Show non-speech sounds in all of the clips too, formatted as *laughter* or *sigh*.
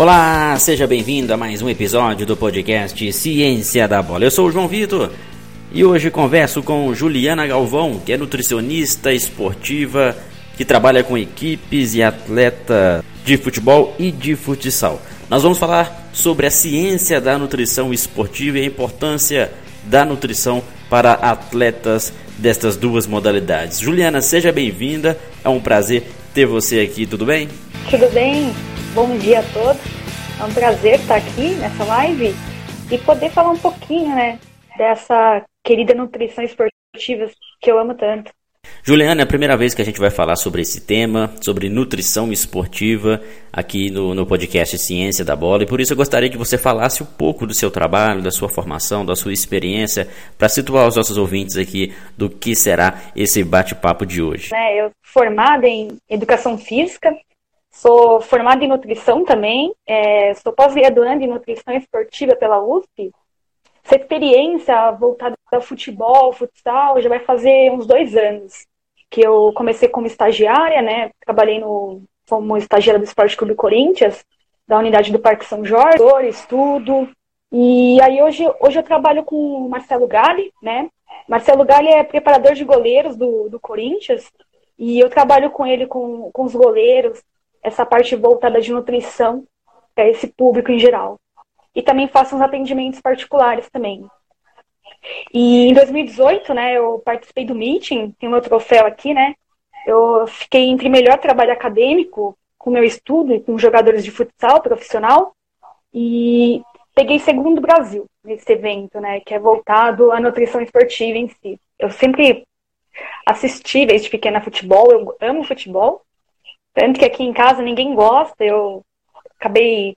Olá, seja bem-vindo a mais um episódio do podcast Ciência da Bola. Eu sou o João Vitor e hoje converso com Juliana Galvão, que é nutricionista esportiva que trabalha com equipes e atleta de futebol e de futsal. Nós vamos falar sobre a ciência da nutrição esportiva e a importância da nutrição para atletas destas duas modalidades. Juliana, seja bem-vinda. É um prazer ter você aqui, tudo bem? Tudo bem. Bom dia a todos. É um prazer estar aqui nessa live e poder falar um pouquinho, né, dessa querida nutrição esportiva que eu amo tanto. Juliana, é a primeira vez que a gente vai falar sobre esse tema, sobre nutrição esportiva, aqui no, no podcast Ciência da Bola, e por isso eu gostaria que você falasse um pouco do seu trabalho, da sua formação, da sua experiência, para situar os nossos ouvintes aqui do que será esse bate-papo de hoje. É, eu formada em educação física, Sou formada em nutrição também, é, sou pós-graduanda em nutrição esportiva pela USP. Essa experiência voltada ao futebol, futsal, já vai fazer uns dois anos que eu comecei como estagiária, né? Trabalhei no, como estagiária do Esporte Clube Corinthians, da unidade do Parque São Jorge, estudo. E aí hoje, hoje eu trabalho com o Marcelo Galli, né? Marcelo Galli é preparador de goleiros do, do Corinthians, e eu trabalho com ele, com, com os goleiros, essa parte voltada de nutrição para esse público em geral. E também faço uns atendimentos particulares também. E em 2018, né, eu participei do meeting, tem meu troféu aqui, né? Eu fiquei entre melhor trabalho acadêmico com meu estudo e com jogadores de futsal profissional e peguei segundo Brasil nesse evento, né, que é voltado à nutrição esportiva em si. Eu sempre assisti desde pequena futebol, eu amo futebol, tanto que aqui em casa ninguém gosta, eu acabei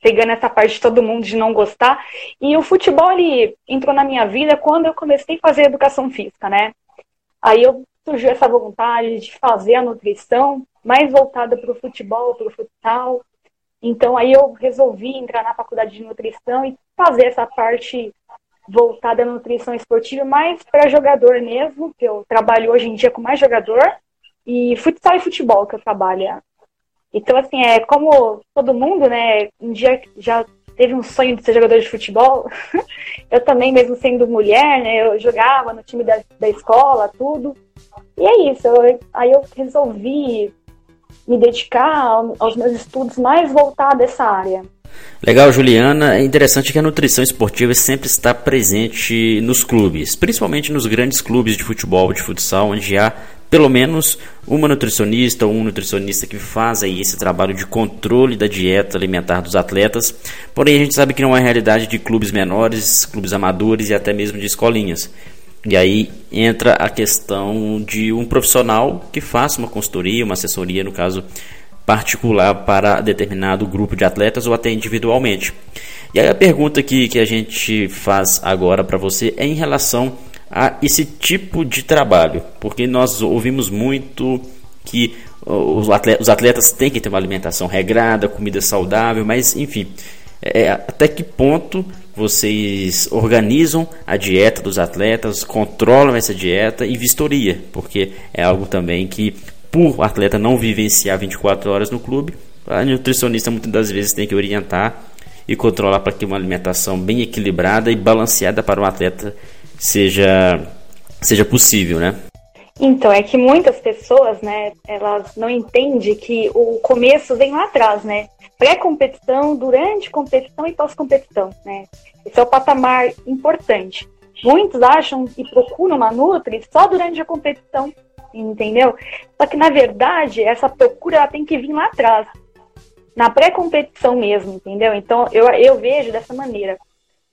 pegando essa parte de todo mundo de não gostar. E o futebol ele entrou na minha vida quando eu comecei a fazer educação física, né? Aí eu surgiu essa vontade de fazer a nutrição mais voltada para o futebol, para o futsal. Então aí eu resolvi entrar na faculdade de nutrição e fazer essa parte voltada à nutrição esportiva mais para jogador mesmo, que eu trabalho hoje em dia com mais jogador e futsal e futebol que eu trabalho. Então, assim, é como todo mundo, né? Um dia já teve um sonho de ser jogador de futebol. *laughs* eu também, mesmo sendo mulher, né? Eu jogava no time da, da escola, tudo. E é isso. Eu, aí eu resolvi me dedicar aos meus estudos mais voltados a essa área. Legal, Juliana. É interessante que a nutrição esportiva sempre está presente nos clubes, principalmente nos grandes clubes de futebol, de futsal, onde há pelo menos uma nutricionista ou um nutricionista que faz aí esse trabalho de controle da dieta alimentar dos atletas. Porém, a gente sabe que não é realidade de clubes menores, clubes amadores e até mesmo de escolinhas. E aí entra a questão de um profissional que faça uma consultoria, uma assessoria, no caso particular, para determinado grupo de atletas ou até individualmente. E aí a pergunta que, que a gente faz agora para você é em relação a esse tipo de trabalho, porque nós ouvimos muito que os atletas, os atletas têm que ter uma alimentação regrada, comida saudável, mas enfim, é, até que ponto vocês organizam a dieta dos atletas, controlam essa dieta e vistoria, porque é algo também que, por atleta não vivenciar 24 horas no clube, a nutricionista muitas das vezes tem que orientar e controlar para que uma alimentação bem equilibrada e balanceada para o atleta seja, seja possível, né? Então, é que muitas pessoas, né, elas não entendem que o começo vem lá atrás, né? Pré-competição, durante competição e pós-competição, né? Esse é o patamar importante. Muitos acham que procuram uma Nutri só durante a competição, entendeu? Só que, na verdade, essa procura ela tem que vir lá atrás, na pré-competição mesmo, entendeu? Então, eu, eu vejo dessa maneira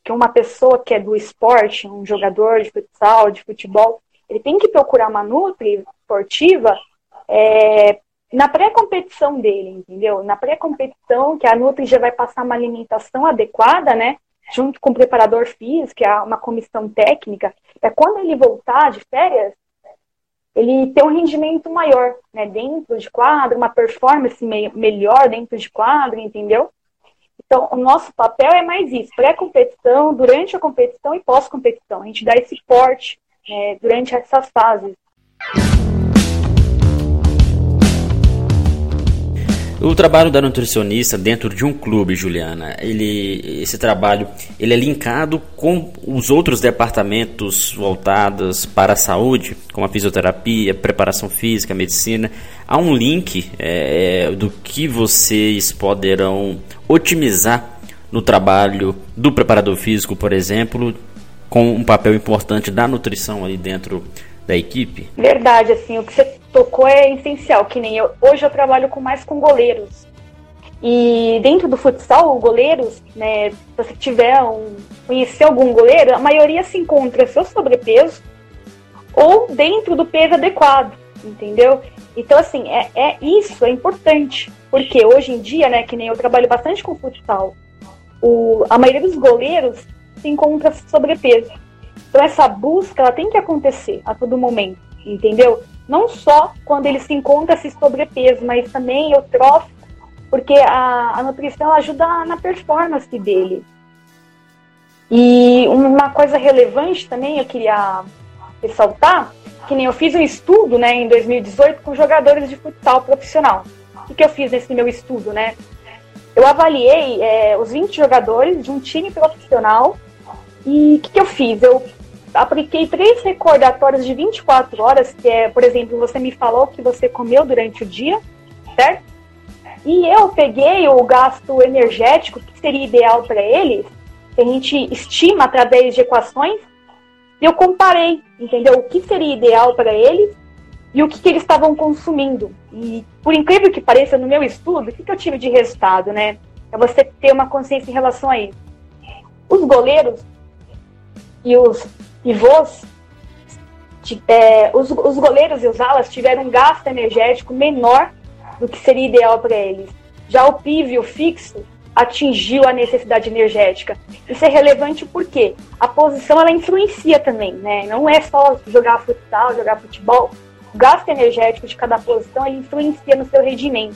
que uma pessoa que é do esporte, um jogador de futsal, de futebol, ele tem que procurar uma nutri esportiva é, na pré-competição dele, entendeu? Na pré-competição, que a Nutri já vai passar uma alimentação adequada, né? Junto com o preparador físico, é uma comissão técnica, é quando ele voltar de férias, ele ter um rendimento maior, né? Dentro de quadro, uma performance me melhor dentro de quadro, entendeu? Então, o nosso papel é mais isso, pré-competição, durante a competição e pós-competição. A gente dá esse porte é, durante essas fases. O trabalho da nutricionista dentro de um clube, Juliana, ele, esse trabalho, ele é linkado com os outros departamentos voltados para a saúde, como a fisioterapia, preparação física, medicina. Há um link é, do que vocês poderão otimizar no trabalho do preparador físico, por exemplo, com um papel importante da nutrição ali dentro da equipe? Verdade, assim, o que você tocou é essencial, que nem eu. Hoje eu trabalho com mais com goleiros. E dentro do futsal, goleiros, né, se você tiver um, conhecer algum goleiro, a maioria se encontra seu sobrepeso ou dentro do peso adequado, entendeu? Então, assim, é, é isso, é importante. Porque hoje em dia, né, que nem eu trabalho bastante com futsal, o, a maioria dos goleiros se encontra sobrepeso. Então essa busca ela tem que acontecer a todo momento, entendeu? Não só quando ele se encontra esse sobrepeso, mas também o trófico, porque a, a nutrição ajuda na performance dele. E uma coisa relevante também eu queria ressaltar, que nem eu fiz um estudo né, em 2018 com jogadores de futsal profissional. O que eu fiz nesse meu estudo, né? Eu avaliei é, os 20 jogadores de um time profissional e o que, que eu fiz? Eu apliquei três recordatórios de 24 horas, que é, por exemplo, você me falou que você comeu durante o dia, certo? E eu peguei o gasto energético, que seria ideal para eles, que a gente estima através de equações, e eu comparei, entendeu? O que seria ideal para eles e o que, que, eles estavam consumindo. E, por incrível que pareça, no meu estudo, o que, que eu tive de resultado, né? É você ter uma consciência em relação a isso. Os goleiros e os pivôs, é, os, os goleiros e os alas tiveram um gasto energético menor do que seria ideal para eles. Já o pívio fixo atingiu a necessidade energética. Isso é relevante porque a posição ela influencia também, né? Não é só jogar futsal, jogar futebol. O gasto energético de cada posição ele influencia no seu rendimento.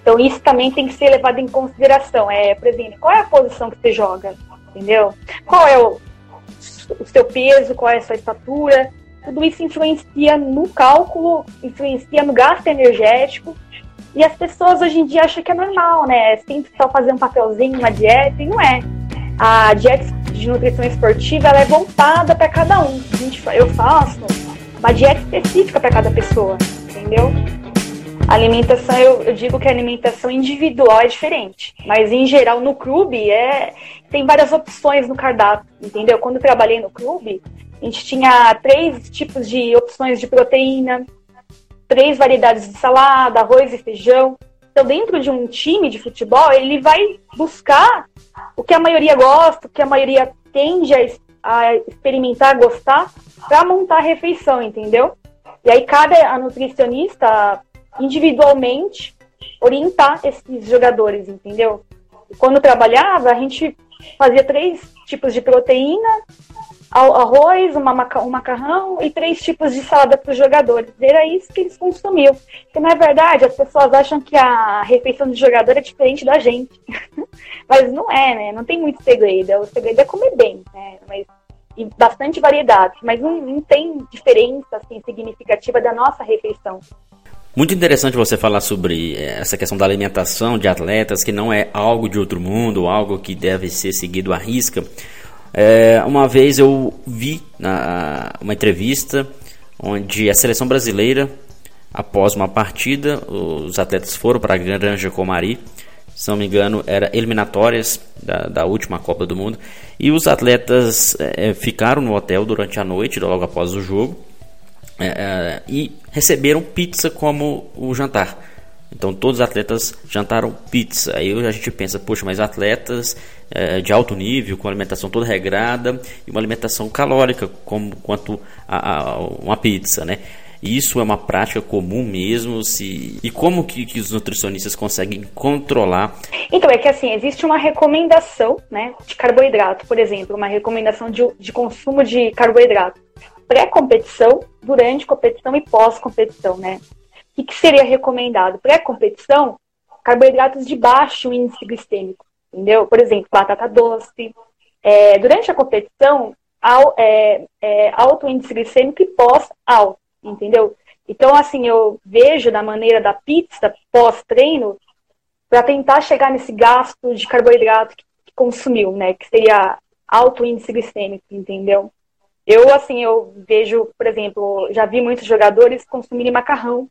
Então isso também tem que ser levado em consideração. É, por exemplo, qual é a posição que você joga? Entendeu? Qual é o, o seu peso, qual é a sua estatura, tudo isso influencia no cálculo, influencia no gasto energético. E as pessoas hoje em dia acham que é normal, né? Sempre só fazer um papelzinho, uma dieta, e não é. A dieta de nutrição esportiva ela é voltada para cada um. A gente, eu faço uma dieta específica para cada pessoa, entendeu? A alimentação, eu, eu, digo que a alimentação individual é diferente, mas em geral no clube é tem várias opções no cardápio, entendeu? Quando trabalhei no clube, a gente tinha três tipos de opções de proteína, três variedades de salada, arroz e feijão. Então, dentro de um time de futebol, ele vai buscar o que a maioria gosta, o que a maioria tende a, a experimentar, gostar, para montar a refeição, entendeu? E aí cada a nutricionista individualmente orientar esses jogadores, entendeu? Quando trabalhava, a gente fazia três tipos de proteína, arroz, uma maca um macarrão e três tipos de salada para os jogadores. Era isso que eles consumiam. Porque, na verdade, as pessoas acham que a refeição do jogador é diferente da gente. *laughs* Mas não é, né? Não tem muito segredo. O segredo é comer bem, né? Mas, e bastante variedade. Mas não, não tem diferença assim, significativa da nossa refeição. Muito interessante você falar sobre eh, essa questão da alimentação de atletas, que não é algo de outro mundo, algo que deve ser seguido à risca. É, uma vez eu vi na, uma entrevista onde a seleção brasileira, após uma partida, os atletas foram para a Granja Comari, se não me engano, era eliminatórias da, da última Copa do Mundo, e os atletas é, ficaram no hotel durante a noite, logo após o jogo, é, e receberam pizza como o jantar. Então todos os atletas jantaram pizza. Aí a gente pensa, poxa, mas atletas é, de alto nível, com alimentação toda regrada e uma alimentação calórica, como quanto a, a uma pizza, né? Isso é uma prática comum mesmo? Se... E como que, que, os nutricionistas conseguem controlar? Então, é que assim, existe uma recomendação né, de carboidrato, por exemplo, uma recomendação de, de consumo de carboidrato pré-competição, durante competição e pós-competição, né? O que, seria recomendado? Pré-competição, carboidratos de baixo índice glicêmico, entendeu? Por exemplo, batata doce. É, durante a competição, ao, é, é, alto índice glicêmico e pós-alto, entendeu? Então, assim, eu vejo da maneira da pizza pós-treino para tentar chegar nesse gasto de carboidrato que, que consumiu, né? Que seria alto índice glicêmico, entendeu? Eu, assim, eu vejo, por exemplo, já vi muitos jogadores consumirem macarrão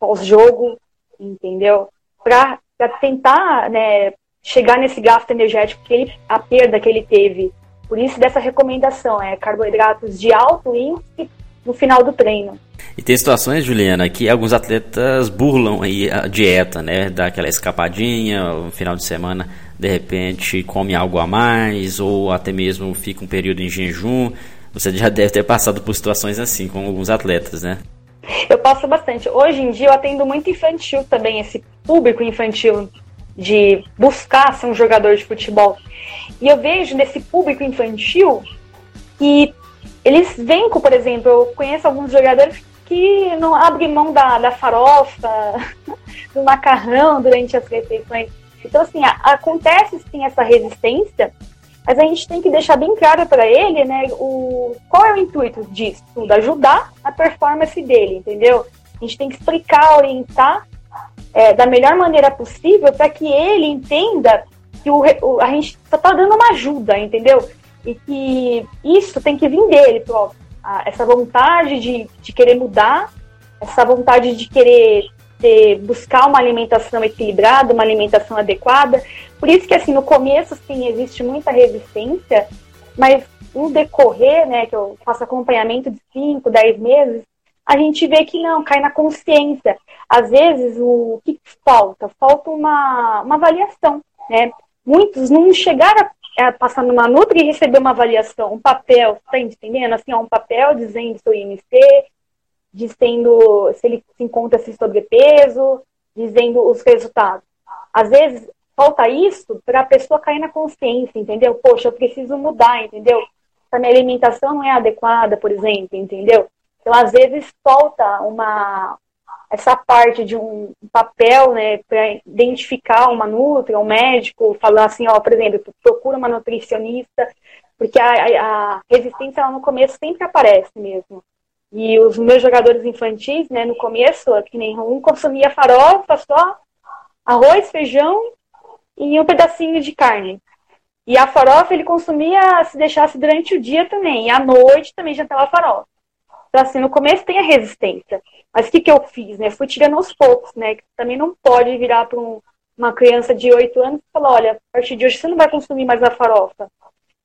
pós-jogo, entendeu? Para tentar né, chegar nesse gasto energético, que ele, a perda que ele teve. Por isso, dessa recomendação, é carboidratos de alto índice no final do treino. E tem situações, Juliana, que alguns atletas burlam aí a dieta, né? Dá aquela escapadinha, no final de semana, de repente come algo a mais, ou até mesmo fica um período em jejum. Você já deve ter passado por situações assim com alguns atletas, né? Eu passo bastante. Hoje em dia eu atendo muito infantil também, esse público infantil de buscar ser um jogador de futebol. E eu vejo nesse público infantil que eles vêm com, por exemplo, eu conheço alguns jogadores que não abrem mão da, da farofa, *laughs* do macarrão durante as refeições. Então, assim, acontece sim essa resistência, mas a gente tem que deixar bem claro para ele, né, o, qual é o intuito disso tudo, ajudar a performance dele, entendeu? A gente tem que explicar, orientar é, da melhor maneira possível para que ele entenda que o, o a gente só está dando uma ajuda, entendeu? E que isso tem que vir dele próprio. Essa vontade de, de querer mudar, essa vontade de querer ter, buscar uma alimentação equilibrada, uma alimentação adequada. Por isso que, assim, no começo, sim, existe muita resistência, mas no decorrer, né, que eu faço acompanhamento de 5, 10 meses, a gente vê que não, cai na consciência. Às vezes, o que falta? Falta uma, uma avaliação, né? Muitos não chegaram é, passar numa Nutri e receber uma avaliação, um papel, tá entendendo? Assim, ó, um papel dizendo seu IMC, dizendo se ele se encontra se sobrepeso, dizendo os resultados. Às vezes, falta isso para a pessoa cair na consciência, entendeu? Poxa, eu preciso mudar, entendeu? A minha alimentação não é adequada, por exemplo, entendeu? Então, às vezes, falta uma, essa parte de um papel, né, para identificar uma nutri, um médico, falar assim, ó, por exemplo, procura uma nutricionista, porque a, a resistência no começo sempre aparece mesmo. E os meus jogadores infantis, né, no começo, que nem um consumia farofa só, arroz, feijão e um pedacinho de carne. E a farofa ele consumia se deixasse durante o dia também, e à noite também já estava farofa. Então, assim, no começo tem a resistência. Mas o que, que eu fiz, né? Fui tirando aos poucos, né? Também não pode virar para um, uma criança de 8 anos e falar, olha, a partir de hoje você não vai consumir mais a farofa.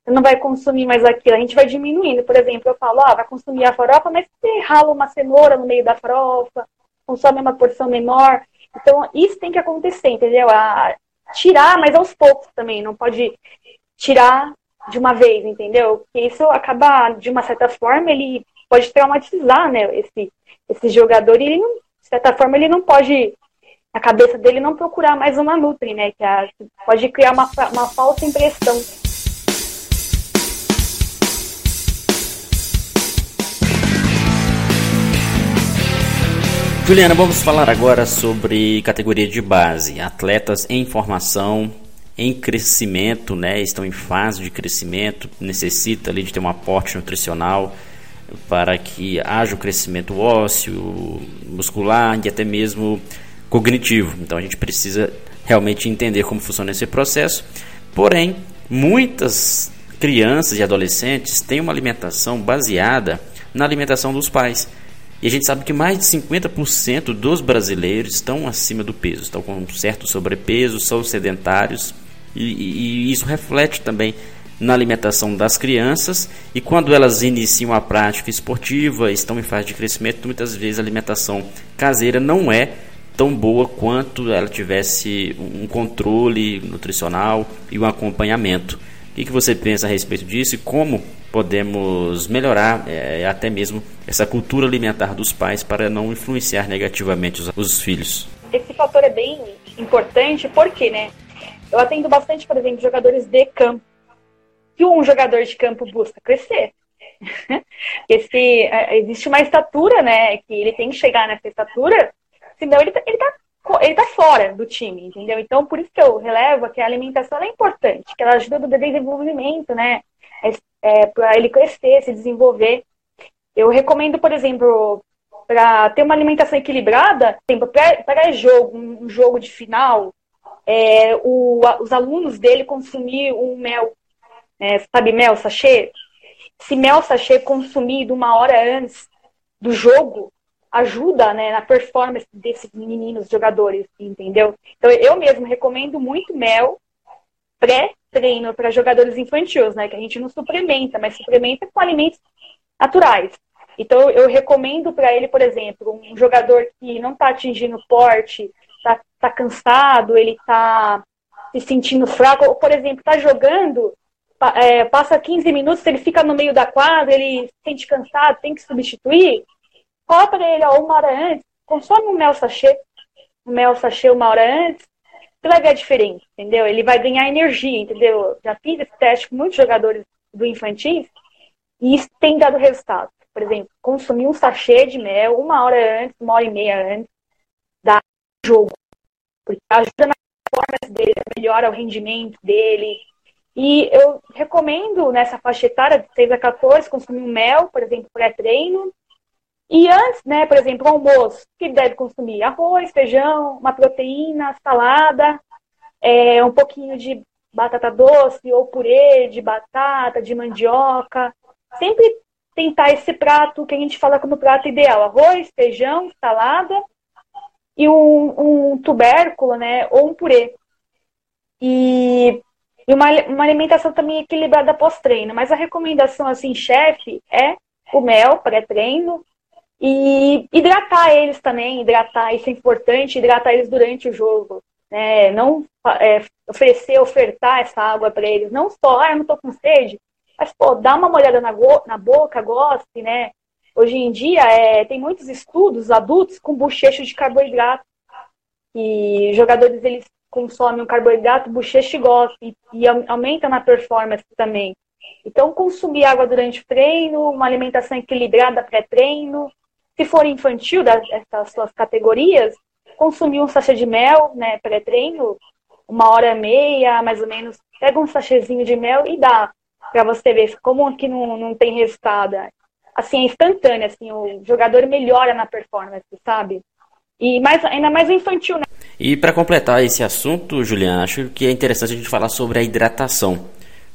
Você não vai consumir mais aquilo. A gente vai diminuindo. Por exemplo, eu falo, ah, vai consumir a farofa, mas você rala uma cenoura no meio da farofa, consome uma porção menor. Então, isso tem que acontecer, entendeu? A, tirar, mas aos poucos também. Não pode tirar de uma vez, entendeu? Porque isso acaba, de uma certa forma, ele pode traumatizar, né, esse, esse jogador e ele não, de certa forma ele não pode a cabeça dele não procurar mais uma Nutri, né? Que, a, pode criar uma, uma falsa impressão. Juliana, vamos falar agora sobre categoria de base. Atletas em formação, em crescimento, né? Estão em fase de crescimento, necessita ali de ter um aporte nutricional para que haja o crescimento ósseo, muscular e até mesmo cognitivo. Então a gente precisa realmente entender como funciona esse processo. Porém, muitas crianças e adolescentes têm uma alimentação baseada na alimentação dos pais. E a gente sabe que mais de 50% dos brasileiros estão acima do peso, estão com um certo sobrepeso, são sedentários, e, e, isso reflete também na alimentação das crianças e quando elas iniciam a prática esportiva, estão em fase de crescimento, muitas vezes a alimentação caseira não é tão boa quanto ela tivesse um controle nutricional e um acompanhamento. O que, você pensa a respeito disso e como podemos melhorar é, até mesmo essa cultura alimentar dos pais para não influenciar negativamente os, os filhos? Esse fator é bem importante porque, né? Eu atendo bastante, por exemplo, jogadores de campo que um jogador de campo busca crescer. *laughs* Esse, é, existe uma estatura, né? Que ele tem que chegar nessa estatura, senão ele tá, ele tá, ele tá fora do time, entendeu? Então, por isso que eu relevo que a alimentação é importante, que ela ajuda no desenvolvimento, né? É, é, para ele crescer, se desenvolver. Eu recomendo, por exemplo, para ter uma alimentação equilibrada, para jogo, um jogo de final, é, o, os alunos dele consumir um mel, é, sabe mel sachê? Se mel sachê consumido uma hora antes do jogo, ajuda né, na performance desses meninos jogadores, entendeu? Então eu mesmo recomendo muito mel pré-treino para jogadores infantis, né? Que a gente não suplementa, mas suplementa com alimentos naturais. Então eu recomendo para ele, por exemplo, um jogador que não está atingindo porte, está tá cansado, ele está se sentindo fraco, ou por exemplo, está jogando, é, passa 15 minutos, ele fica no meio da quadra, ele se sente cansado, tem que substituir, Para ele, ó, uma hora antes, consome um mel sachê, um mel sachê uma hora antes, você vai ver a diferença, entendeu? Ele vai ganhar energia, entendeu? Já fiz esse teste com muitos jogadores do infantil e isso tem dado resultado. Por exemplo, consumir um sachê de mel uma hora antes, uma hora e meia antes da jogo. Porque ajuda na performance dele, melhora o rendimento dele. E eu recomendo nessa faixa etária de 6 a 14 consumir um mel, por exemplo, pré-treino, e antes, né, por exemplo, almoço, que deve consumir arroz, feijão, uma proteína, salada, é, um pouquinho de batata doce ou purê de batata, de mandioca. Sempre tentar esse prato que a gente fala como prato ideal: arroz, feijão, salada e um, um tubérculo, né, ou um purê. E, e uma, uma alimentação também equilibrada pós-treino. Mas a recomendação, assim, chefe, é o mel pré-treino, e hidratar eles também, hidratar, isso é importante, hidratar eles durante o jogo. Né? Não é, oferecer, ofertar essa água para eles. Não só, ah, eu não tô com sede, mas, pô, dá uma molhada na, na boca, goste, né? Hoje em dia, é, tem muitos estudos adultos com bochecho de carboidrato. E jogadores, eles consomem um carboidrato, bochecho gosta, e, e aumenta na performance também. Então, consumir água durante o treino, uma alimentação equilibrada pré-treino, se for infantil, dessas suas categorias, consumir um sachê de mel, né, pré-treino, uma hora e meia, mais ou menos, pega um sachêzinho de mel e dá, para você ver como que não, não tem resultado. Assim, é instantâneo, assim, o jogador melhora na performance, sabe? E mais, ainda mais infantil, né? E para completar esse assunto, Juliana, acho que é interessante a gente falar sobre a hidratação,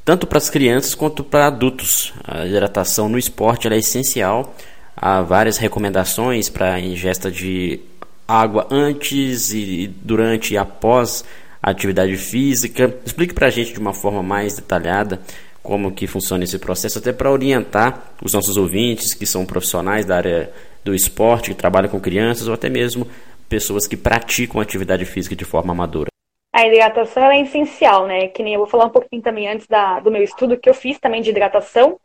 tanto para as crianças quanto para adultos. A hidratação no esporte é essencial há várias recomendações para ingesta de água antes e durante e após a atividade física. Explique para a gente de uma forma mais detalhada como que funciona esse processo, até para orientar os nossos ouvintes que são profissionais da área do esporte, que trabalham com crianças ou até mesmo pessoas que praticam atividade física de forma amadora. A hidratação é essencial, né? Que nem eu vou falar um pouquinho também antes da, do meu estudo que eu fiz também de hidratação.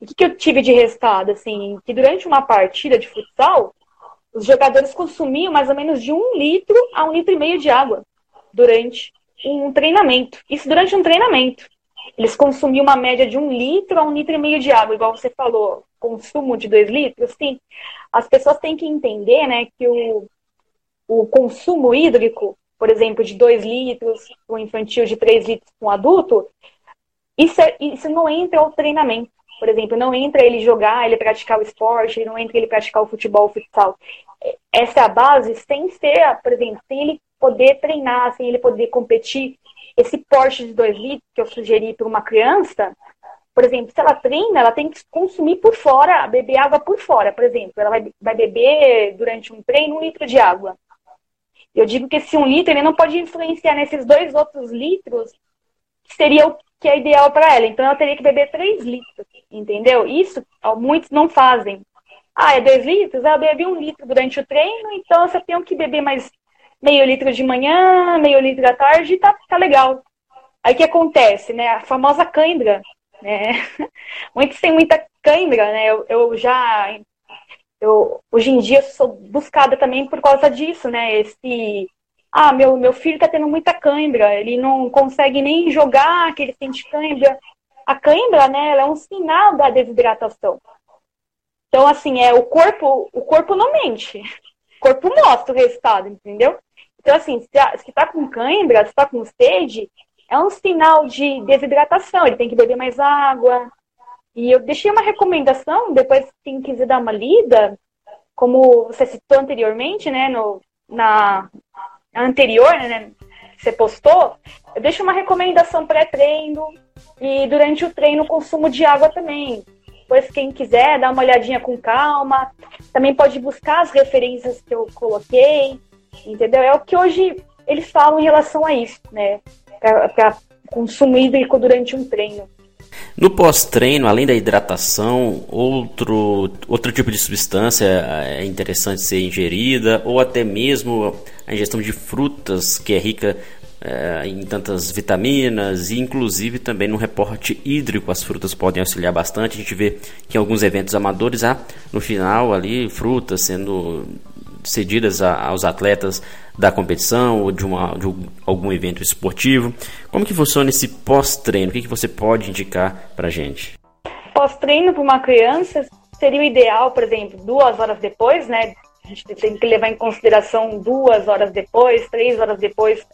O que, que eu tive de resultado? Assim, que durante uma partida de futsal, os jogadores consumiam mais ou menos de um litro a um litro e meio de água durante um treinamento. Isso durante um treinamento. Eles consumiam uma média de um litro a um litro e meio de água, igual você falou, consumo de dois litros. Sim, as pessoas têm que entender né, que o, o consumo hídrico, por exemplo, de dois litros um infantil, de três litros para um adulto, isso, é, isso não entra ao treinamento. Por exemplo, não entra ele jogar, ele praticar o esporte, não entra ele praticar o futebol, o futsal. Essa é a base sem ser, por exemplo, sem ele poder treinar, sem ele poder competir. Esse porte de dois litros que eu sugeri para uma criança, por exemplo, se ela treina, ela tem que consumir por fora, beber água por fora. Por exemplo, ela vai, vai beber durante um treino um litro de água. Eu digo que esse um litro ele não pode influenciar nesses dois outros litros, que seria o que é ideal para ela. Então ela teria que beber 3 litros, entendeu? Isso muitos não fazem. Ah, é 2 litros? Ah, eu um litro durante o treino, então só tenho que beber mais meio litro de manhã, meio litro da tarde e tá, tá legal. Aí o que acontece, né? A famosa cãibra, né? *laughs* Muitos têm muita cãibra, né? Eu, eu já eu, hoje em dia sou buscada também por causa disso, né? Esse ah, meu, meu filho está tendo muita cãibra, ele não consegue nem jogar, que ele sente cãibra. A cãibra, né, ela é um sinal da desidratação. Então, assim, é o corpo, o corpo não mente. O corpo mostra o resultado, entendeu? Então, assim, se está com cãibra, se está com sede, é um sinal de desidratação. Ele tem que beber mais água. E eu deixei uma recomendação, depois quem quiser dar uma lida, como você citou anteriormente, né, no, na, anterior, né? você postou, eu deixo uma recomendação pré-treino e durante o treino consumo de água também. Depois, quem quiser, dá uma olhadinha com calma. Também pode buscar as referências que eu coloquei, entendeu? É o que hoje eles falam em relação a isso, né? Para consumo hídrico durante um treino. No pós-treino, além da hidratação, outro, outro tipo de substância é interessante ser ingerida, ou até mesmo a ingestão de frutas, que é rica é, em tantas vitaminas, e inclusive também no reporte hídrico as frutas podem auxiliar bastante. A gente vê que em alguns eventos amadores há no final ali frutas sendo cedidas a, aos atletas da competição ou de, uma, de algum evento esportivo. Como que funciona esse pós-treino? O que, que você pode indicar para gente? Pós-treino para uma criança seria o ideal, por exemplo, duas horas depois, né? A gente tem que levar em consideração duas horas depois, três horas depois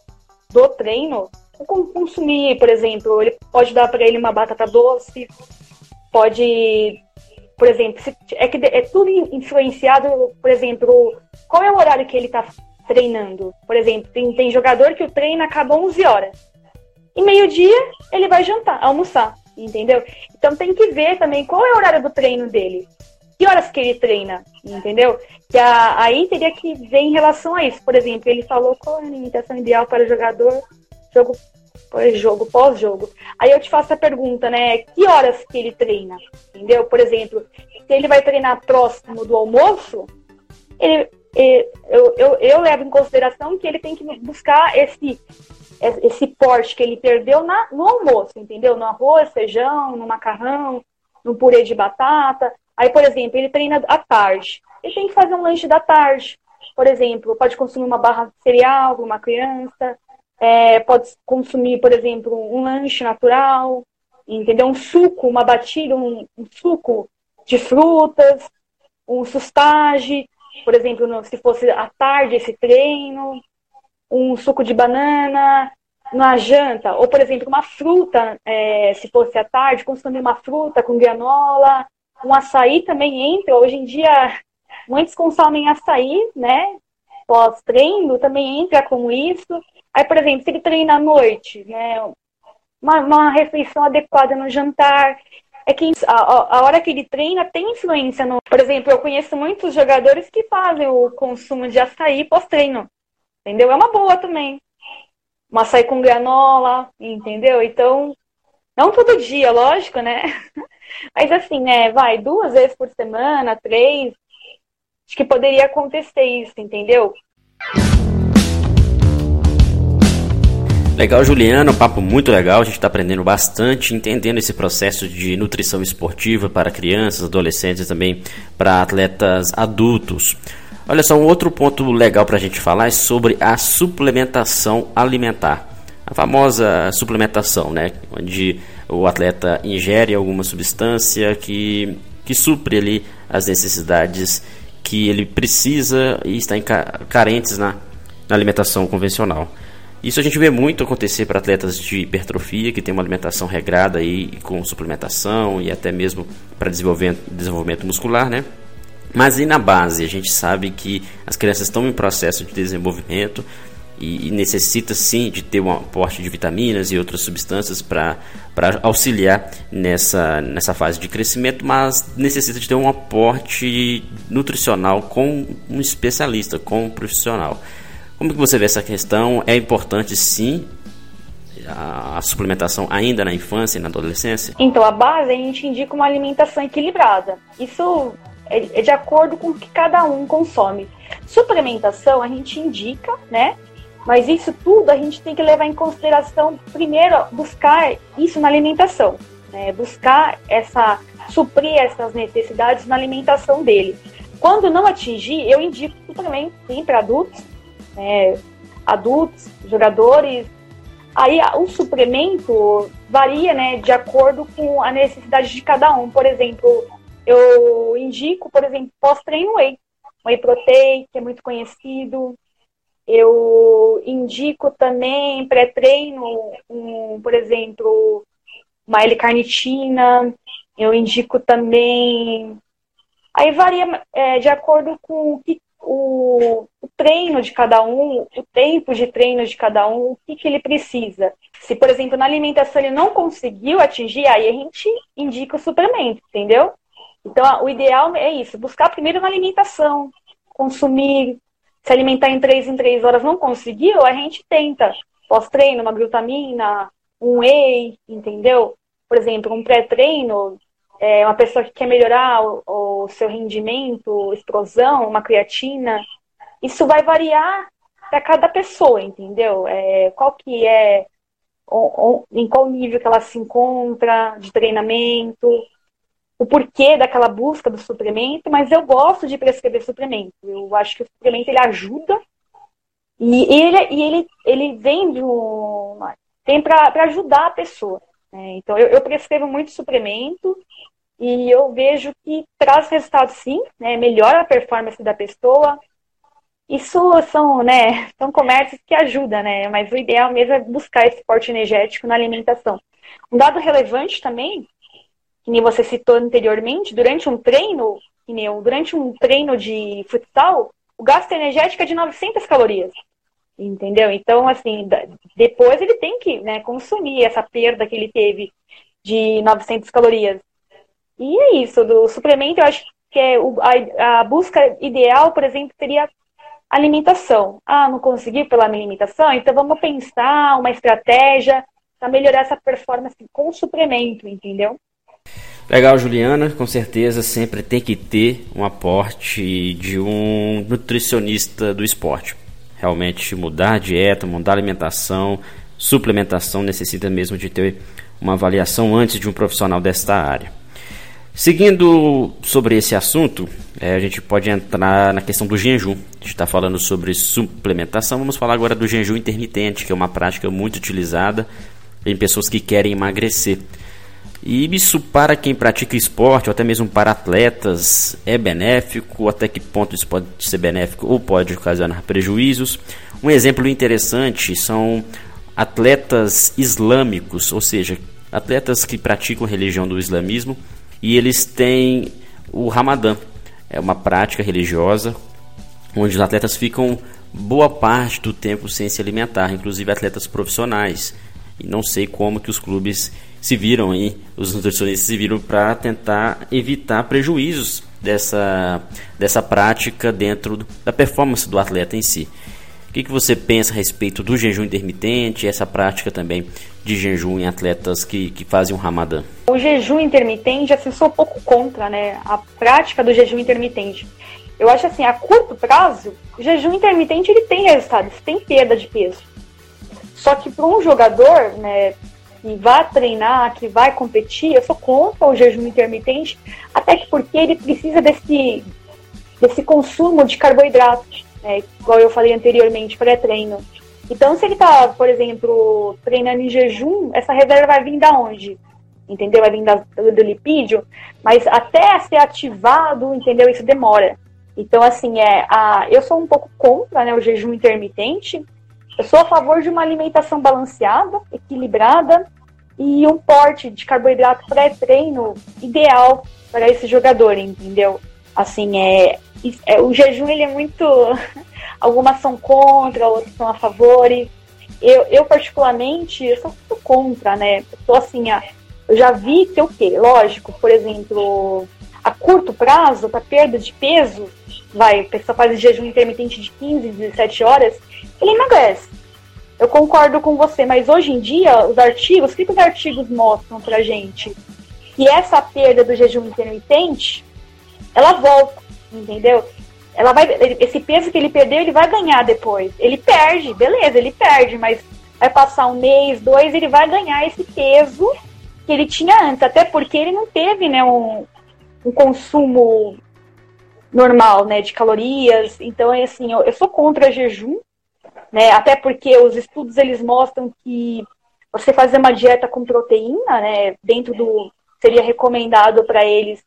do treino. Consumir, por exemplo, ele pode dar para ele uma batata doce, pode, por exemplo, é que é tudo influenciado, por exemplo, qual é o horário que ele está treinando. Por exemplo, tem, tem jogador que o treino acaba 11 horas. E meio-dia ele vai jantar, almoçar, entendeu? Então tem que ver também qual é o horário do treino dele. Que horas que ele treina, entendeu? Que a, aí teria que ver em relação a isso. Por exemplo, ele falou qual é a alimentação ideal para o jogador, jogo jogo, pós-jogo. Aí eu te faço a pergunta, né? Que horas que ele treina? Entendeu? Por exemplo, se ele vai treinar próximo do almoço, ele, eu, eu, eu levo em consideração que ele tem que buscar esse, esse porte que ele perdeu na, no almoço, entendeu? No arroz, feijão, no macarrão, no purê de batata. Aí, por exemplo, ele treina à tarde. Ele tem que fazer um lanche da tarde. Por exemplo, pode consumir uma barra de cereal para uma criança. É, pode consumir, por exemplo, um lanche natural, entendeu? Um suco, uma batida, um, um suco de frutas, um sustage por exemplo, no, se fosse à tarde esse treino, um suco de banana na janta, ou por exemplo, uma fruta, é, se fosse à tarde, consumir uma fruta com granola, um açaí também entra. Hoje em dia, muitos consomem açaí, né? Pós-treino também entra como isso. Aí, por exemplo, se ele treina à noite, né? Uma, uma refeição adequada no jantar é que a, a hora que ele treina tem influência no. Por exemplo, eu conheço muitos jogadores que fazem o consumo de açaí pós-treino. Entendeu? É uma boa também. Um açaí com granola, entendeu? Então, não todo dia, lógico, né? *laughs* Mas assim, né? Vai duas vezes por semana, três. Acho que poderia acontecer isso, entendeu? Legal, Juliana, um papo muito legal. A gente está aprendendo bastante, entendendo esse processo de nutrição esportiva para crianças, adolescentes e também para atletas adultos. Olha só, um outro ponto legal para a gente falar é sobre a suplementação alimentar. A famosa suplementação, né? Onde o atleta ingere alguma substância que, que supre ali as necessidades que ele precisa e está carentes na, na alimentação convencional. Isso a gente vê muito acontecer para atletas de hipertrofia que tem uma alimentação regrada aí com suplementação e até mesmo para desenvolvimento, muscular, né? Mas e na base, a gente sabe que as crianças estão em processo de desenvolvimento e, e necessita sim de ter um aporte de vitaminas e outras substâncias para auxiliar nessa, nessa fase de crescimento, mas necessita de ter um aporte nutricional com um especialista, com um profissional. Como que você vê essa questão? É importante sim a, suplementação ainda na infância e na adolescência? Então, a base a gente indica uma alimentação equilibrada. Isso é, é de acordo com o que cada um consome. Suplementação a gente indica, né? Mas isso tudo a gente tem que levar em consideração, primeiro, buscar isso na alimentação. Né? Buscar essa, suprir essas necessidades na alimentação dele. Quando não atingir, eu indico suplemento sim para adultos, né, adultos, jogadores. Aí o suplemento varia, né, de acordo com a necessidade de cada um. Por exemplo, eu indico, por exemplo, pós-treino whey, whey protein, que é muito conhecido. Eu indico também pré-treino, um, por exemplo, uma L-carnitina. Eu indico também. Aí varia é, de acordo com o que o, o, treino de cada um, o tempo de treino de cada um, o que, que ele precisa. Se, por exemplo, na alimentação ele não conseguiu atingir, aí a gente indica o suplemento, entendeu? Então, o ideal é isso, buscar primeiro na alimentação, consumir, se alimentar em três em três horas não conseguiu, a gente tenta pós-treino, uma glutamina, um whey, entendeu? Por exemplo, um pré-treino, é, uma pessoa que quer melhorar o, o seu rendimento, explosão, uma creatina, isso vai variar para cada pessoa, entendeu? É, qual que é, em qual nível que ela se encontra de treinamento, o porquê daquela busca do suplemento, mas eu gosto de prescrever suplemento. Eu acho que o suplemento ele ajuda e ele, e ele, ele vem de um, tem para ajudar a pessoa. Né? Então eu, eu prescrevo muito suplemento e eu vejo que traz resultados sim, né? melhora a performance da pessoa. Isso são, né, são comércios que ajudam, né? Mas o ideal mesmo é buscar esse porte energético na alimentação. Um dado relevante também, que nem você citou anteriormente, durante um treino, que nem durante um treino de futsal, o gasto energético é de 900 calorias. Entendeu? Então, assim, depois ele tem que né, consumir essa perda que ele teve de 900 calorias. E é isso, do suplemento eu acho que é o, a, a, busca ideal, por exemplo, seria alimentação. Ah, não consegui pela alimentação? Então vamos pensar uma estratégia para melhorar essa performance com suplemento, entendeu? Legal, Juliana. Com certeza sempre tem que ter um aporte de um nutricionista do esporte. Realmente mudar a dieta, mudar a alimentação, suplementação necessita mesmo de ter uma avaliação antes de um profissional desta área. Seguindo sobre esse assunto, é, a gente pode entrar na questão do jejum. A gente está falando sobre suplementação, vamos falar agora do jejum intermitente, que é uma prática muito utilizada em pessoas que querem emagrecer. E isso para quem pratica esporte, ou até mesmo para atletas, é benéfico? Até que ponto isso pode ser benéfico ou pode ocasionar prejuízos? Um exemplo interessante são atletas islâmicos, ou seja, atletas que praticam religião do islamismo e eles têm o Ramadã. É uma prática religiosa onde os atletas ficam boa parte do tempo sem se alimentar, inclusive atletas profissionais. E não sei como que os clubes se viram aí, os nutricionistas se viram para tentar evitar prejuízos dessa, dessa prática dentro da performance do atleta em si. O que, que você pensa a respeito do jejum intermitente e essa prática também de jejum em atletas que, que fazem o Ramadã? O jejum intermitente, assim, sou um pouco contra, né? A prática do jejum intermitente. Eu acho assim, a curto prazo, o jejum intermitente ele tem resultados, tem perda de peso. Só que para um jogador, né, que vai treinar, que vai competir, eu sou contra o jejum intermitente, até que porque ele precisa desse, desse consumo de carboidratos, né, igual eu falei anteriormente, pré-treino. Então, se ele está, por exemplo, treinando em jejum, essa reserva vai vir da onde? Entendeu? Vai vir da, do lipídio, mas até ser ativado, entendeu? Isso demora. Então, assim, é, a, eu sou um pouco contra né, o jejum intermitente. Eu sou a favor de uma alimentação balanceada, equilibrada e um porte de carboidrato pré-treino ideal para esse jogador, entendeu? Assim, é, é o jejum ele é muito *laughs* algumas são contra, outras são a favor. E eu, eu particularmente, eu sou muito contra, né? Eu assim, eu já vi que o quê? Lógico, por exemplo, a curto prazo, para perda de peso, vai, a pessoa faz jejum intermitente de 15, 17 horas, ele emagrece. Eu concordo com você, mas hoje em dia, os artigos, o que os artigos mostram pra gente? Que essa perda do jejum intermitente, ela volta, entendeu? ela vai, esse peso que ele perdeu, ele vai ganhar depois. Ele perde, beleza, ele perde, mas vai passar um mês, dois, ele vai ganhar esse peso que ele tinha antes, até porque ele não teve, né, um, um consumo normal, né, de calorias. Então, é assim, eu, eu sou contra jejum, né, até porque os estudos eles mostram que você fazer uma dieta com proteína, né, dentro do seria recomendado para eles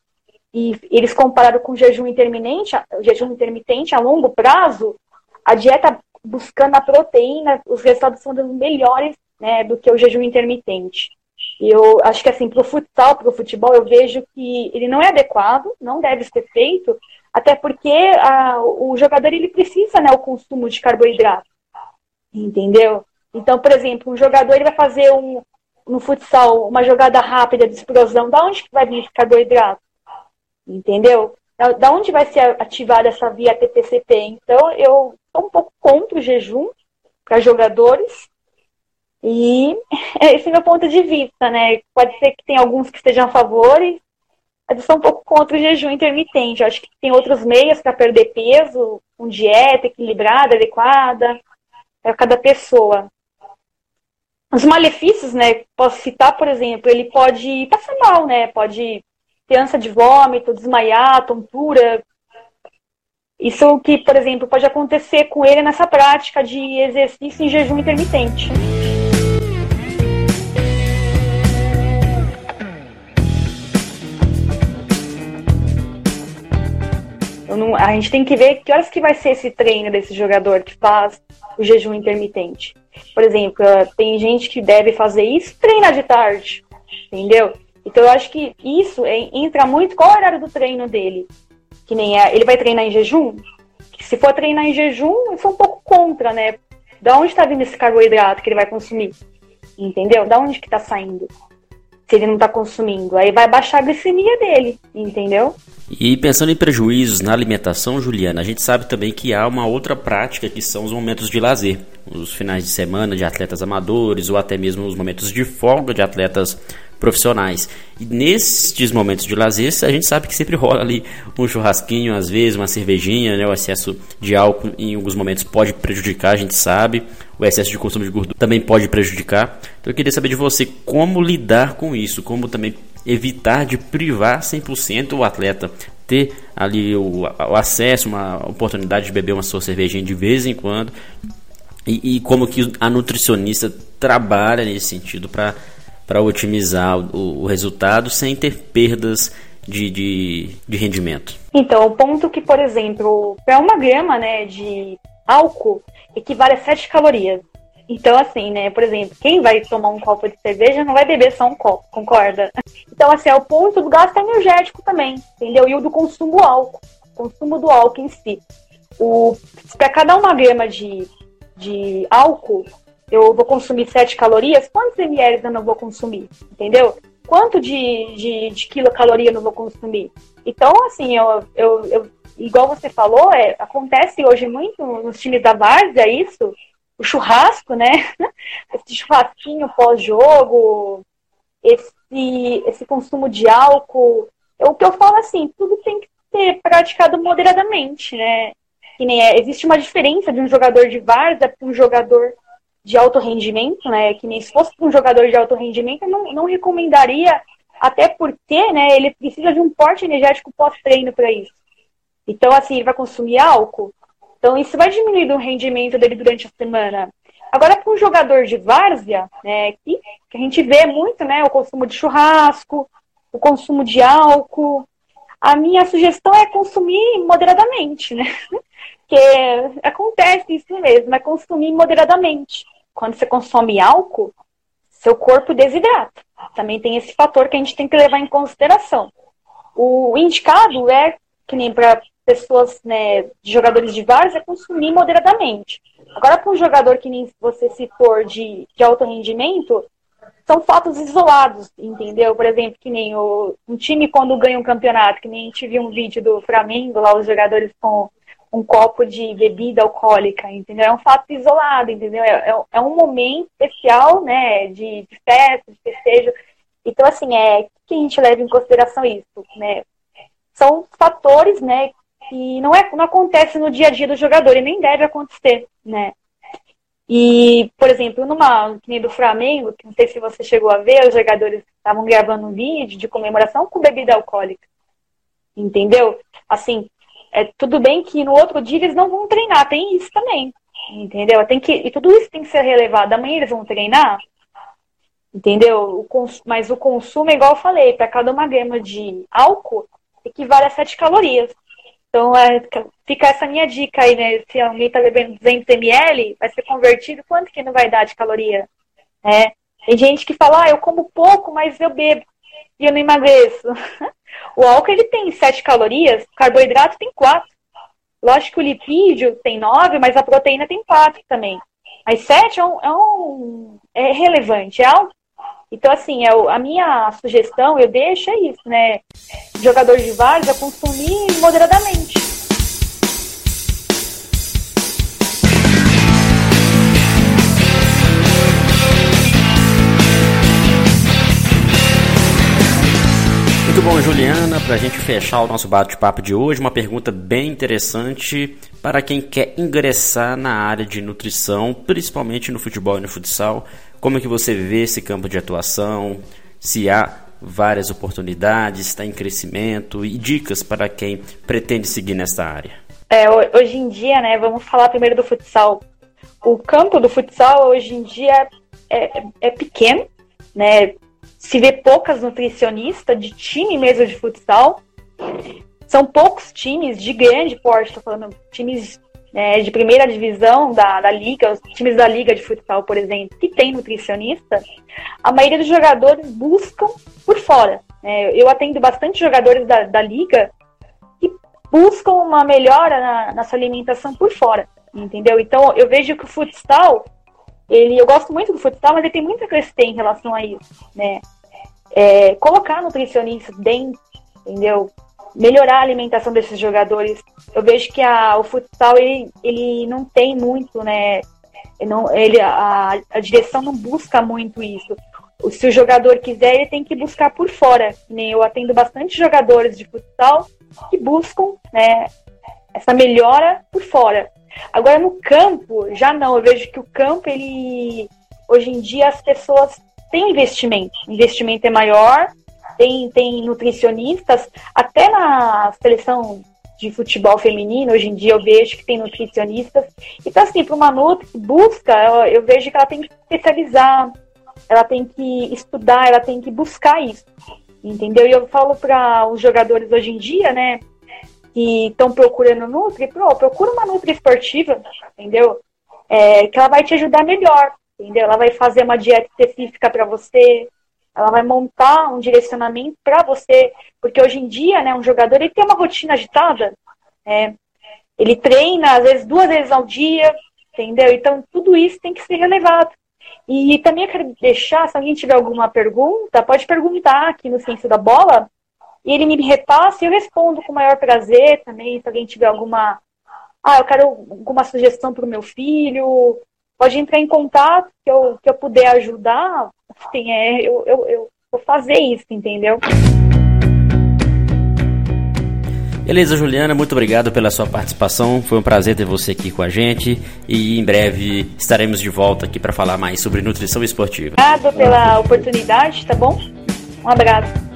e eles compararam com o jejum intermitente, o jejum intermitente a longo prazo, a dieta buscando a proteína, os resultados são melhores né, do que o jejum intermitente. E eu acho que assim, para o futsal, para o futebol, eu vejo que ele não é adequado, não deve ser feito, Até porque a, o jogador ele precisa, né, o consumo de carboidrato. Entendeu? Então, por exemplo, um jogador ele vai fazer um, no futsal uma jogada rápida de explosão. Da onde que vai vir esse carboidrato? Entendeu? Da, da onde vai ser ativada essa via TPCP? Então, eu sou um pouco contra o jejum para jogadores. E *laughs* esse é meu ponto de vista, né? Pode ser que tem alguns que estejam a favor mas eu sou um pouco contra o jejum intermitente. Eu acho que tem outros meios para perder peso, com dieta equilibrada, adequada, para cada pessoa. Os malefícios, né? Posso citar, por exemplo, ele pode passar mal, né? Pode ânsia de vômito, desmaiar, tontura. Isso que, por exemplo, pode acontecer com ele nessa prática de exercício em jejum intermitente. Não, a gente tem que ver que horas que vai ser esse treino desse jogador que faz o jejum intermitente. Por exemplo, tem gente que deve fazer isso treinar de tarde, entendeu? Então eu acho que isso entra muito qual é o horário do treino dele. Que nem é, ele vai treinar em jejum? Se for treinar em jejum, eu sou um pouco contra, né? Da onde está vindo esse carboidrato que ele vai consumir? Entendeu? Da onde que está saindo? Se ele não está consumindo. Aí vai baixar a glicemia dele, entendeu? E pensando em prejuízos na alimentação, Juliana, a gente sabe também que há uma outra prática que são os momentos de lazer, os finais de semana de atletas amadores ou até mesmo os momentos de folga de atletas profissionais. E nesses momentos de lazer, a gente sabe que sempre rola ali um churrasquinho, às vezes uma cervejinha, né? O excesso de álcool em alguns momentos pode prejudicar, a gente sabe. O excesso de consumo de gordura também pode prejudicar. Então eu queria saber de você como lidar com isso, como também evitar de privar 100% o atleta ter ali o, o, acesso, uma oportunidade de beber uma sua cervejinha de vez em quando e, e como que a nutricionista trabalha nesse sentido para otimizar o, o, resultado sem ter perdas de, de, de rendimento. Então, o ponto que, por exemplo, para uma grama né, de álcool equivale a 7 calorias. Então, assim, né, por exemplo, quem vai tomar um copo de cerveja não vai beber só um copo, concorda? Então, assim, é o ponto do gasto energético também, entendeu? E o do consumo do álcool, consumo do álcool em si. Para cada uma grama de, de álcool, eu vou consumir 7 calorias, quantos ml eu não vou consumir? Entendeu? Quanto de, de, de quilocaloria eu não vou consumir? Então, assim, eu, eu, eu igual você falou, é, acontece hoje muito nos times da Várzea isso, o churrasco, né? *laughs* Esse churrasquinho pós-jogo, esse, esse consumo de álcool. O que eu falo assim, tudo tem que ser praticado moderadamente, né? Que nem é, existe uma diferença de um jogador de várzea para um jogador de alto rendimento, né? Que nem se fosse um jogador de alto rendimento, eu não, não recomendaria, até porque, né, ele precisa de um porte energético pós-treino para isso. Então, assim, ele vai consumir álcool, então, isso vai diminuir o rendimento dele durante a semana. Agora, para um jogador de várzea, né, que, que, a gente vê muito, né, o consumo de churrasco, o consumo de álcool, a minha sugestão é consumir moderadamente, né? *laughs* Porque acontece isso mesmo, é consumir moderadamente. Quando você consome álcool, seu corpo desidrata. Também tem esse fator que a gente tem que levar em consideração. O indicado é, que nem para pessoas, né, jogadores de várzea, consumir moderadamente. Agora, para um jogador que nem você se for de, de alto rendimento, são fatos isolados, entendeu? Por exemplo, que nem o, um time quando ganha um campeonato, que nem a gente viu um vídeo do Flamengo, lá os jogadores com um copo de bebida alcoólica, entendeu? É um fato isolado, entendeu? É, é, é um momento especial, né, de, de festa, de festejo. Então, assim, é que a gente leva em consideração isso, né? São fatores, né, que não, é, não acontece no dia a dia do jogador e nem deve acontecer, né? E, por exemplo, numa que nem do Flamengo, que não sei se você chegou a ver, os jogadores estavam gravando um vídeo de comemoração com bebida alcoólica. Entendeu? Assim, é tudo bem que no outro dia eles não vão treinar, tem isso também. Entendeu? Tem que, e tudo isso tem que ser relevado. Amanhã eles vão treinar, entendeu? O cons, mas o consumo, igual eu falei, para cada uma grama de álcool, equivale a 7 calorias. Então, é, fica essa minha dica aí, né? Se alguém está bebendo 200 ml, vai ser convertido, quanto que não vai dar de caloria? É. Tem gente que fala, ah, eu como pouco, mas eu bebo e eu não emagreço. *laughs* O álcool ele tem 7 calorias, o carboidrato tem 4. Lógico que o lipídio tem 9, mas a proteína tem 4 também. Mas 7 é, um, é, um, é relevante, é algo. Então, assim, é, a minha sugestão, eu deixo é isso, né? Jogador de vários, a consumir moderadamente. Bom, Juliana. Para a gente fechar o nosso bate-papo de hoje, uma pergunta bem interessante para quem quer ingressar na área de nutrição, principalmente no futebol e no futsal. Como é que você vê esse campo de atuação? Se há várias oportunidades, está em crescimento e dicas para quem pretende seguir nesta área? É, hoje em dia, né, vamos falar primeiro do futsal. O campo do futsal hoje em dia é, é pequeno, né? Se vê poucas nutricionistas de time mesmo de futsal. São poucos times de grande porte, estou falando times é, de primeira divisão da, da liga, os times da liga de futsal, por exemplo, que tem nutricionista. A maioria dos jogadores buscam por fora. É, eu atendo bastante jogadores da, da liga que buscam uma melhora na, na sua alimentação por fora, entendeu? Então eu vejo que o futsal ele, eu gosto muito do futsal, mas ele tem muito a crescer em relação a isso, né? É, colocar nutricionistas dentro, entendeu? Melhorar a alimentação desses jogadores. Eu vejo que a, o futsal, ele, ele não tem muito, né? Não, ele, a, a direção não busca muito isso. Se o jogador quiser, ele tem que buscar por fora. Nem eu atendo bastante jogadores de futsal que buscam né, essa melhora por fora. Agora no campo, já não. Eu vejo que o campo, ele hoje em dia as pessoas têm investimento. Investimento é maior, tem, tem nutricionistas, até na seleção de futebol feminino, hoje em dia eu vejo que tem nutricionistas. Então, assim, para uma nutri que busca, eu, eu vejo que ela tem que especializar, ela tem que estudar, ela tem que buscar isso. Entendeu? E eu falo para os jogadores hoje em dia, né? que estão procurando Nutri, pro, procura uma Nutri esportiva, entendeu? É, que ela vai te ajudar melhor, entendeu? Ela vai fazer uma dieta específica para você, ela vai montar um direcionamento para você, porque hoje em dia, né, um jogador ele tem uma rotina agitada, é, ele treina às vezes duas vezes ao dia, entendeu? Então tudo isso tem que ser relevado. E também eu quero deixar, se alguém tiver alguma pergunta, pode perguntar aqui no Ciência da Bola, e ele me repassa e eu respondo com o maior prazer também, se alguém tiver alguma. Ah, eu quero alguma sugestão para o meu filho, pode entrar em contato que eu, que eu puder ajudar. Assim, é, eu, eu, eu vou fazer isso, entendeu? Beleza, Juliana, muito obrigado pela sua participação. Foi um prazer ter você aqui com a gente e em breve estaremos de volta aqui para falar mais sobre nutrição esportiva. Obrigado pela oportunidade, tá bom? Um abraço.